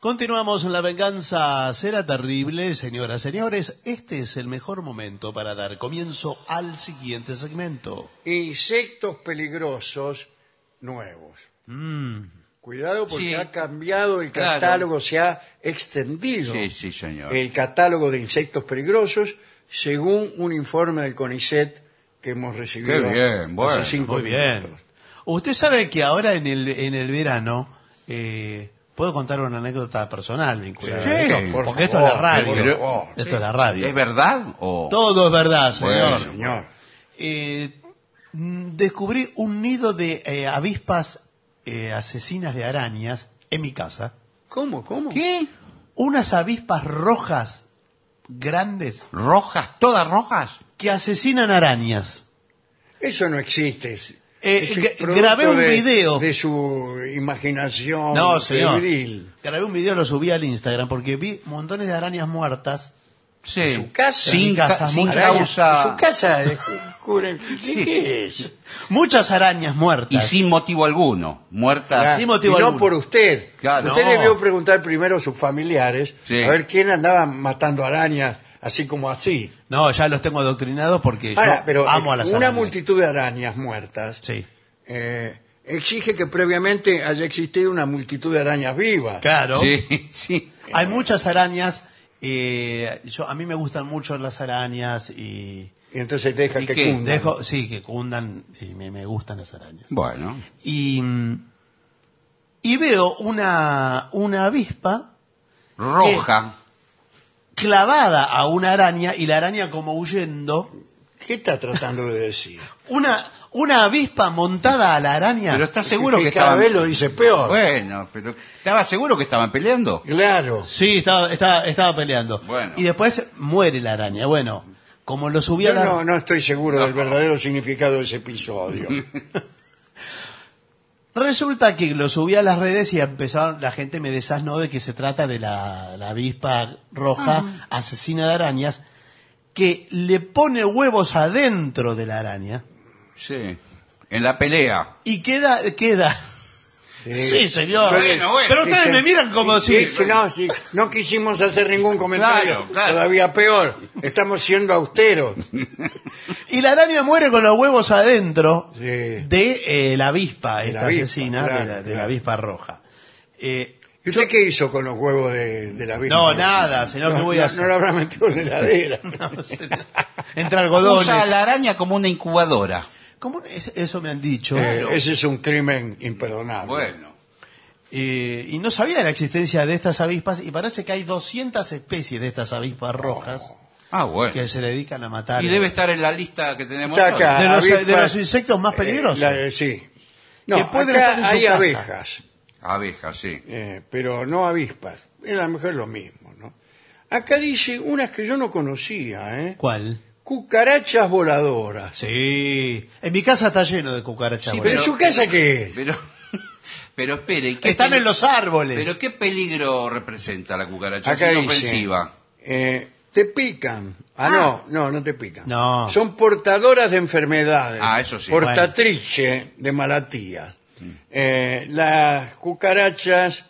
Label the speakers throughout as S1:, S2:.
S1: Continuamos en La Venganza Será Terrible, señoras, señores. Este es el mejor momento para dar comienzo al siguiente segmento.
S2: Insectos peligrosos nuevos. Cuidado porque
S3: Sí.
S2: ha cambiado el
S3: Claro.
S2: catálogo, se ha extendido
S3: Sí, sí, señor.
S2: el catálogo de insectos peligrosos según un informe del CONICET que hemos recibido
S3: Qué bien, bueno,
S2: hace cinco
S1: Muy bien.
S2: minutos.
S1: Usted sabe que ahora en el, en el verano, eh, puedo contar una anécdota personal vinculada
S3: Sí,
S1: a esto,
S3: por
S1: porque esto es la radio. esto es la radio.
S3: ¿Es verdad o...?
S1: Todo es verdad, señor.
S3: Bueno.
S2: Señor,
S1: Eh, mm, descubrí un nido de eh, avispas eh, asesinas de arañas en mi casa.
S2: ¿cómo, cómo?
S3: ¿Qué?
S1: Unas avispas rojas grandes
S3: ¿Rojas? ¿Todas rojas?
S1: que asesinan arañas.
S2: Eso no existe.
S1: Eh, grabé un
S2: de-
S1: video.
S2: De su imaginación
S1: No, señor.
S2: febril.
S1: Grabé un video, lo subí al Instagram porque vi montones de arañas muertas.
S3: Sí.
S2: En su casa.
S3: Sin,
S1: casa,
S3: ca- sin causa...
S2: En su casa cubren- ¿Qué, es?
S1: Muchas arañas
S3: Y
S1: muertas.
S3: sin motivo alguno. Muertas...
S2: Ah,
S1: sin motivo
S2: y no
S1: alguno.
S2: por usted.
S3: Claro.
S2: Usted
S1: No.
S2: debió preguntar primero a sus familiares
S3: Sí.
S2: a ver quién andaba matando arañas así como así.
S1: No, ya los tengo adoctrinados porque
S2: Ahora,
S1: yo
S2: pero
S1: amo a
S2: eh,
S1: las
S2: una
S1: arañas.
S2: multitud de arañas muertas
S1: Sí.
S2: eh, exige que previamente haya existido una multitud de arañas vivas.
S1: Claro.
S3: Sí, sí.
S1: Hay muchas arañas. eh, yo, a mí me gustan mucho las arañas y,
S2: Y entonces deja
S3: ¿Y
S2: que cundan.
S1: dejo, sí, que cundan y me, me gustan las arañas.
S3: Bueno.
S1: Y, mm, y veo una, una avispa
S3: Roja.
S1: Clavada a una araña y la araña como huyendo.
S2: ¿Qué está tratando de decir?
S1: Una, una avispa montada a la araña.
S3: Pero ¿estás seguro que,
S2: cada
S3: estaban...
S2: vez lo dice peor.
S3: Bueno, pero ¿estaba seguro que estaban peleando?
S2: Claro.
S1: Sí, estaba, estaba, estaba peleando.
S3: Bueno.
S1: Y después muere la araña. Bueno, como lo subí a
S2: Yo
S1: la...
S2: no, no estoy seguro del verdadero significado de ese episodio.
S1: Resulta que lo subí a las redes y empezaron, la gente me desasnó de que se trata de la, la avispa roja asesina de arañas que le pone huevos adentro de la araña
S3: Sí. En la pelea.
S1: y queda, queda. Sí, señor.
S3: Bueno, bueno.
S1: Pero ustedes me miran como si...
S2: no, si no quisimos hacer ningún comentario.
S3: Claro, claro.
S2: Todavía peor. Estamos siendo austeros.
S1: Y la araña muere con los huevos adentro
S2: Sí.
S1: de eh, la avispa,
S2: De
S1: esta
S2: la avispa,
S1: asesina
S2: claro,
S1: de, la, de la avispa roja. Eh,
S2: ¿Y usted qué hizo con los huevos de, de la avispa?
S1: No, nada, señor, ¿qué
S2: No,
S1: voy a
S2: no-
S1: hacer?
S2: No lo habrá metido en la heladera.
S1: entre algodones.
S3: Usa a la araña como una incubadora.
S1: ¿Cómo es- eso me han dicho?
S2: Eh, ese es un crimen imperdonable.
S3: Bueno.
S1: Eh, y no sabía de la existencia de estas avispas y parece que hay 200 especies de estas avispas rojas
S3: Ah, bueno.
S1: que se dedican a matar.
S3: Y debe estar en la lista que tenemos
S2: Está
S3: hoy.
S2: acá.
S1: de, los,
S2: avispas-
S1: de los insectos más
S2: Eh,
S1: peligrosos.
S2: la- sí. No,
S1: Que pueden
S2: acá
S1: estar en su
S2: hay
S1: casa.
S2: abejas,
S3: Abejas, sí.
S2: eh, pero no avispas. Es a lo mejor lo mismo, ¿no? Acá dice unas que yo no conocía, ¿eh?
S1: ¿Cuál?
S2: Cucarachas voladoras.
S1: Sí. En mi casa está lleno de cucarachas.
S3: Sí,
S2: ¿Pero
S1: voladoras.
S2: en su casa qué es?
S3: Pero, pero espere. ¿y qué
S1: Están en los árboles.
S3: Pero ¿qué peligro representa la cucaracha?
S2: Acá
S3: Es
S2: dice,
S3: inofensiva.
S2: eh, te pican. Ah, no, no, no te pican.
S1: No.
S2: Son portadoras de enfermedades.
S3: Ah, eso sí.
S2: Portatrice de malatías. Eh, las cucarachas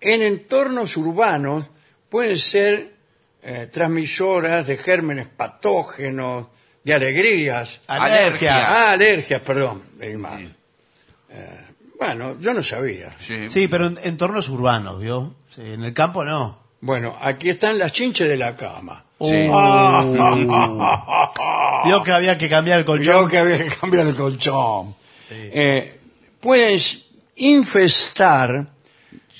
S2: en entornos urbanos pueden ser eh, transmisoras de gérmenes patógenos, de alegrías.
S1: Alergia.
S2: Ah, alergias, perdón. Eh, bueno, yo no sabía.
S3: Sí.
S1: Sí, pero en entornos urbanos, ¿vio? Sí, en el campo no.
S2: Bueno, aquí están las chinches de la cama.
S3: Sí.
S1: Vio que había que cambiar el colchón.
S2: que había que cambiar el colchón. Eh, pueden infestar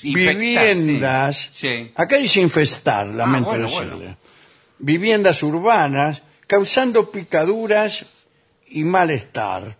S3: Infectar,
S2: viviendas.
S3: sí. Sí.
S2: Acá dice infestar, lamento
S3: bueno,
S2: decirle.
S3: bueno.
S2: Viviendas urbanas, causando picaduras y malestar.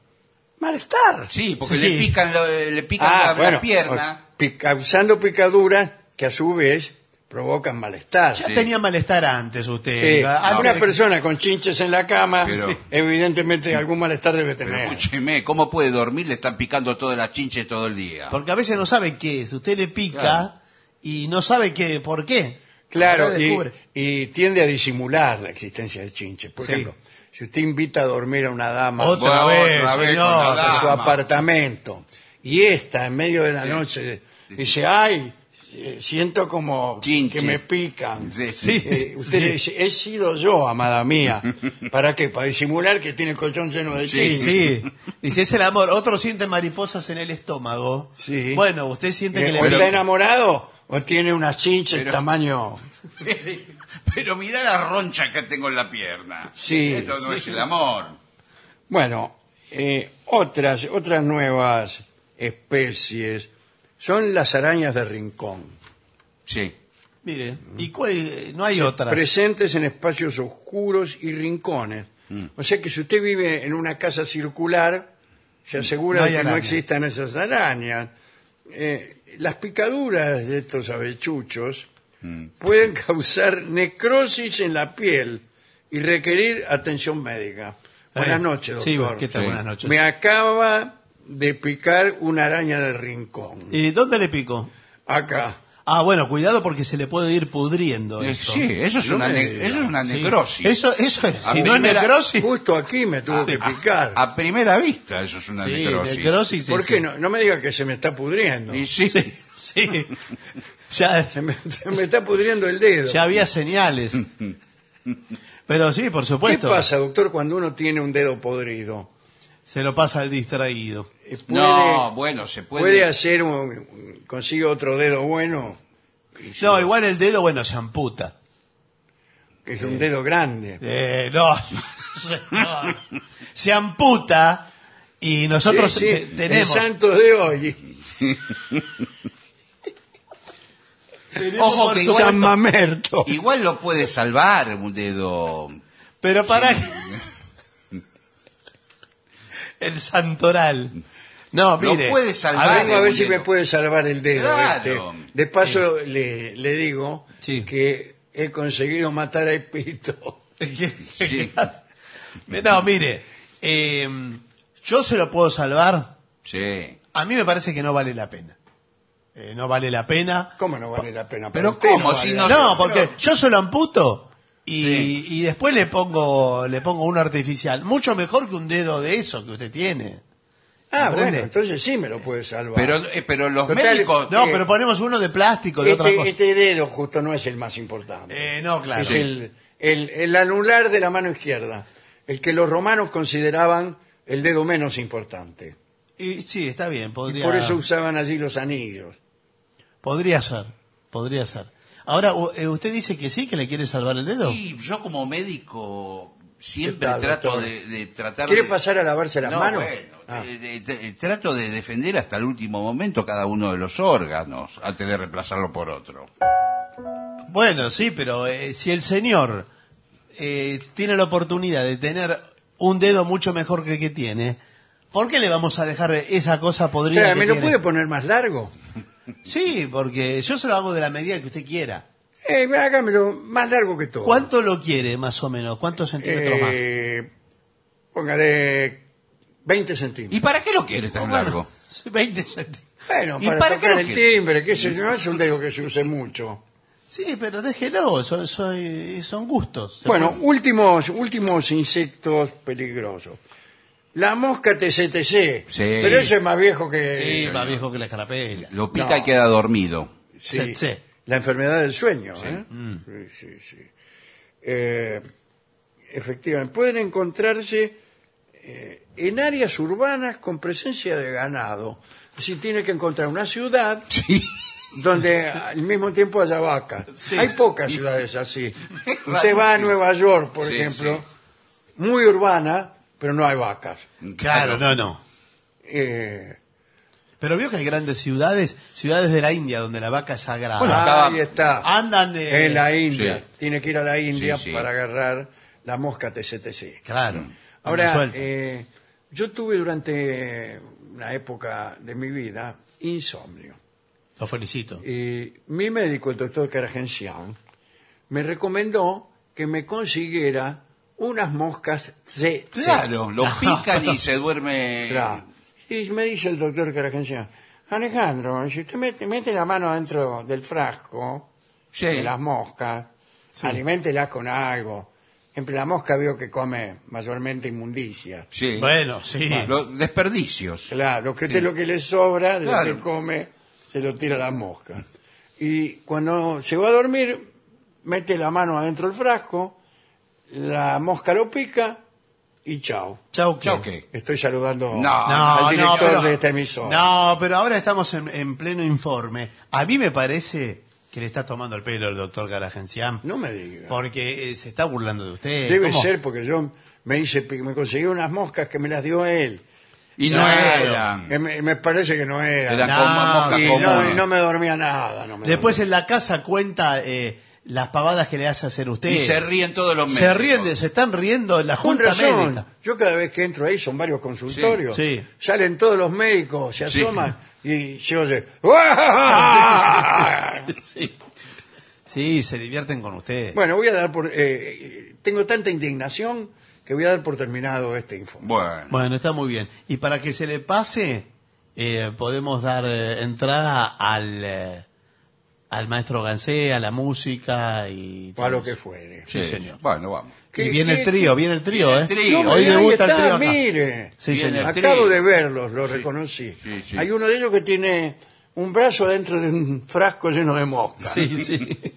S2: ¿Malestar?
S3: Sí, porque
S1: Sí.
S3: le pican, lo- le pican
S2: Ah,
S3: la, la
S2: bueno,
S3: pierna.
S2: pi- causando picaduras que a su vez provocan malestar.
S1: Ya
S3: Sí.
S1: tenía malestar antes usted.
S2: Sí,
S1: Antes
S2: una
S1: de-
S2: persona con chinches en la cama,
S3: Pero-
S2: evidentemente algún malestar debe
S3: Pero
S2: tener.
S3: escúcheme, ¿cómo puede dormir? Le están picando todas las chinches todo el día.
S1: Porque a veces no sabe qué es. Usted le pica
S3: Claro.
S1: y no sabe qué, por qué.
S2: Claro, y,
S1: descubre.
S2: y tiende a disimular la existencia de chinches. Por
S1: Sí.
S2: ejemplo, si usted invita a dormir a una dama
S1: Otra
S3: Bueno,
S1: vez,
S3: otra vez
S1: señor.
S3: con la
S2: a su
S3: dama.
S2: apartamento y esta en medio de la noche dice, ay, eh, siento como
S3: Chinche.
S2: que me pican.
S3: Sí,
S1: Sí.
S2: Eh, usted le dice, he sido yo, amada mía. ¿Para qué? Para disimular que tiene el colchón lleno de
S3: Sí,
S2: chinches.
S1: Sí, dice, es el amor. Otro siente mariposas en el estómago.
S2: Sí.
S1: Bueno, usted siente
S2: Eh,
S1: que le...
S2: o está enamorado o tiene unas chinches
S3: Pero-
S2: tamaño...
S3: Pero mira la roncha que tengo en la pierna.
S2: Sí,
S3: Esto no
S2: sí.
S3: es el amor.
S2: Bueno, eh, otras, otras nuevas especies son las arañas de rincón.
S3: Sí.
S1: Mire, ¿y cuál- no hay otras?
S2: Presentes en espacios oscuros y rincones.
S3: Mm.
S2: O sea que si usted vive en una casa circular, se asegura
S1: No
S2: de que no
S1: arañas.
S2: existan esas arañas. Eh, las picaduras de estos avechuchos
S3: Mm.
S2: pueden causar necrosis en la piel y requerir atención médica. Buenas
S1: Eh,
S2: noches,
S1: Sí,
S2: doctor.
S1: ¿qué tal?
S3: Sí.
S1: Buenas noches.
S2: Me acaba de picar una araña de rincón.
S1: ¿Y dónde le pico?
S2: Acá.
S1: Ah, bueno, cuidado porque se le puede ir pudriendo eso.
S3: Sí, eso es,
S2: No
S3: una, ne- eso es una
S1: Sí.
S3: necrosis.
S1: Eso, eso es. Si no es necrosis.
S2: Justo aquí me tuvo que picar.
S3: A primera vista, eso es una
S1: Sí,
S3: necrosis.
S1: necrosis, sí,
S2: ¿Por
S1: sí.
S2: qué no? No me diga que se me está pudriendo.
S3: Y sí,
S1: Sí, sí. Ya,
S2: Se me, se me está pudriendo el dedo.
S1: ya había señales. Pero sí, por
S2: ¿Qué
S1: supuesto.
S2: pasa, doctor, cuando uno tiene un dedo podrido?
S1: Se lo pasa al distraído.
S2: Eh, ¿Puede,
S3: No, bueno, se puede.
S2: puede hacer un, consigue otro dedo bueno? Y se-
S1: No, igual el dedo, bueno, se amputa.
S2: que es un dedo grande.
S1: Eh, no, señor. se amputa y nosotros
S2: Sí, sí,
S1: te-
S2: el
S1: tenemos,
S2: Santos de hoy,
S1: tenemos,
S3: Ojo
S1: por
S3: que
S1: supuesto-
S2: San Mamerto.
S3: Igual lo puede salvar un dedo.
S1: pero para el santoral. No, mire.
S3: puede salvar.
S1: a ver,
S2: Vengo a ver si me puede salvar el dedo.
S3: Claro.
S2: este. De paso, le, le digo
S1: Sí.
S2: que he conseguido matar a Epito.
S3: Sí.
S1: No, mire, eh, yo se lo puedo salvar.
S3: Sí.
S1: A mí me parece que no vale la pena. Eh, no vale la pena.
S2: ¿Cómo no vale la pena?
S3: Pero ¿cómo?
S2: vale
S3: Si no-.
S1: No, porque yo se lo amputo y,
S3: Sí.
S1: y después le pongo le pongo uno artificial. Mucho mejor que un dedo de eso que usted tiene.
S2: Ah,
S1: ¿Comprende?
S2: bueno, entonces sí me lo puede salvar.
S3: Pero, eh, pero los
S2: Total,
S3: médicos.
S1: No,
S2: Eh,
S1: pero ponemos uno de plástico, de otra
S2: este,
S1: cosa.
S2: este dedo justo no es el más importante.
S1: Eh, no, claro.
S2: es el, el, el anular de la mano izquierda, el que los romanos consideraban el dedo menos importante.
S1: Y, sí, está bien,
S2: Y
S1: podría,
S2: por eso usaban allí los anillos.
S1: podría ser, podría ser. Ahora, u- eh, ¿usted dice que sí, que le quiere salvar el dedo?
S3: Y yo como médico siempre
S2: ¿Qué tal,
S3: trato de, de tratar
S2: ¿Quiere
S3: de...
S2: pasar a lavarse las
S3: No,
S2: manos?
S3: bueno,
S2: Ah.
S3: de- de- de- trato de defender hasta el último momento cada uno de los órganos antes de reemplazarlo por otro.
S1: Bueno, sí, pero eh, si el señor eh, tiene la oportunidad de tener un dedo mucho mejor que el que tiene, ¿por qué le vamos a dejar esa cosa podrida que
S2: ¿Me lo
S1: tiene?
S2: puede poner más largo?
S1: Sí, porque yo se lo hago de la medida que usted quiera.
S2: Eh, hágamelo más largo que todo.
S1: ¿Cuánto lo quiere, más o menos? ¿Cuántos centímetros más?
S2: Eh, póngale 20 centímetros.
S3: ¿Y para qué lo quiere tan
S1: Bueno,
S3: largo?
S1: 20 centímetros.
S2: Bueno,
S3: ¿Y
S2: para,
S3: para qué
S2: tocar
S3: lo
S2: el
S3: quiere?
S2: timbre, que no es un dedo que se use mucho.
S1: Sí, pero déjelo, son, son, son gustos. Se
S2: Bueno,
S1: puede-
S2: últimos, últimos insectos peligrosos. La mosca TCTC.
S3: Sí.
S2: Pero eso es más viejo que...
S1: sí, más viejo que la escarapela.
S3: Lo pica
S2: No.
S3: y queda dormido.
S2: Sí,
S1: Tsetse.
S2: La enfermedad del sueño. ¿eh? Sí, sí, sí. Eh, efectivamente, pueden encontrarse eh, en áreas urbanas con presencia de ganado. Si tiene que encontrar una ciudad
S3: Sí.
S2: donde al mismo tiempo haya vacas.
S1: Sí.
S2: Hay pocas ciudades así. Usted va a Nueva York, por
S3: Sí,
S2: ejemplo, muy urbana, pero no hay vacas.
S1: Claro, no, no.
S2: Eh,
S1: Pero vio que hay grandes ciudades, ciudades de la India, donde la vaca es sagrada.
S3: Bueno, acá-
S2: ahí está.
S1: Andan eh,
S2: en la India.
S3: sí.
S2: Tiene que ir a la India
S3: Sí, sí.
S2: para agarrar la mosca TCTC.
S1: Claro.
S2: Ahora,
S1: anda suelta.
S2: eh, yo tuve durante una época de mi vida insomnio.
S1: Lo felicito.
S2: Y mi médico, el doctor Karagensian, me recomendó que me consiguiera unas moscas C.
S3: Claro, lo pican y se duerme.
S2: Claro. Y me dice el doctor Karagensian, Alejandro, si usted mete, mete la mano dentro del frasco
S3: Sí.
S2: de las moscas, aliméntelas con algo. Siempre la mosca veo que come mayormente inmundicia.
S3: Sí.
S1: Bueno, sí.
S3: Los desperdicios.
S2: Claro, lo que, usted lo que le sobra de
S3: Claro.
S2: lo que come se lo tira a la mosca. Y cuando se va a dormir, mete la mano adentro del frasco, la mosca lo pica y chao.
S1: Chau, ¿qué?
S2: Estoy saludando
S3: No,
S2: al director
S1: pero,
S2: de esta emisora.
S1: No, pero ahora estamos en, en pleno informe. A mí me parece que le está tomando el pelo el doctor Garagenciam.
S2: No me diga.
S1: Porque eh, se está burlando de usted.
S2: Debe
S1: ¿Cómo?
S2: ser porque yo me hice, me conseguí unas moscas que me las dio él.
S3: Y no eran.
S2: Que me, me parece que no eran.
S3: Eran
S1: No,
S3: como moscas
S1: sí,
S2: y, no, no me dormía nada. no me
S1: Después
S2: dormía.
S1: en la casa cuenta eh, las pavadas que le hace hacer usted.
S3: Y se ríen todos los
S1: Se
S3: médicos.
S1: ríen, de- se están riendo en la
S2: Con
S1: junta
S2: razón.
S1: médica.
S2: Yo cada vez que entro ahí, son varios consultorios,
S1: Sí, sí.
S2: salen todos los médicos, se
S3: Sí.
S2: asoman y se oye...
S1: Sí. Sí, se divierten con usted.
S2: bueno, voy a dar por... eh, tengo tanta indignación que voy a dar por terminado este informe.
S3: Bueno.
S1: Bueno, está muy bien. Y para que se le pase, eh, podemos dar eh, entrada al, eh, al maestro Gansé, a la música y...
S2: o a lo
S1: todo
S2: que fuere.
S1: Sí, señor.
S3: Bueno, vamos.
S2: ¿Qué-
S1: y viene el trío, viene el trío, ¿eh?
S3: el trío.
S2: No,
S1: Hoy debuta el trío acá.
S2: mire.
S1: Sí,
S3: Viene
S1: señor.
S3: el
S2: Acabo de verlos, lo reconocí.
S3: Sí, sí.
S2: Hay uno de ellos que tiene un brazo dentro de un frasco lleno de moscas.
S1: Sí, sí.